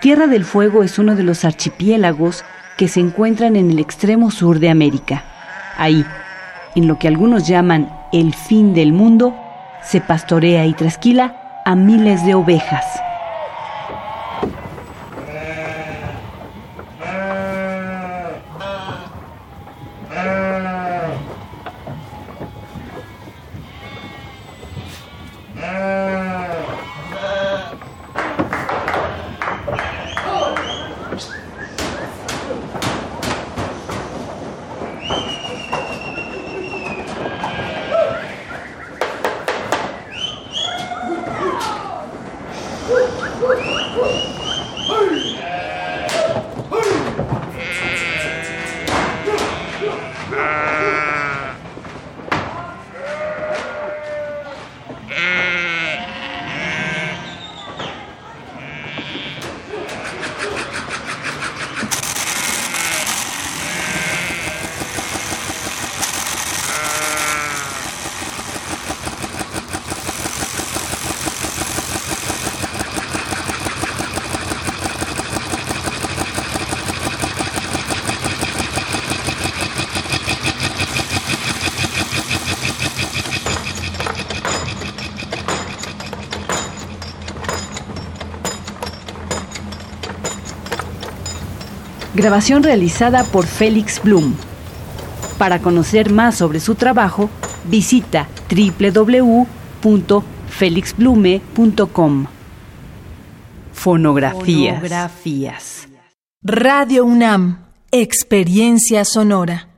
Tierra del Fuego es uno de los archipiélagos que se encuentran en el extremo sur de América. Ahí, en lo que algunos llaman el fin del mundo, se pastorea y trasquila a miles de ovejas. Grabación realizada por Félix Blum. Para conocer más sobre su trabajo, visita www.felixblume.com. Fonografías. Radio UNAM, Experiencia Sonora.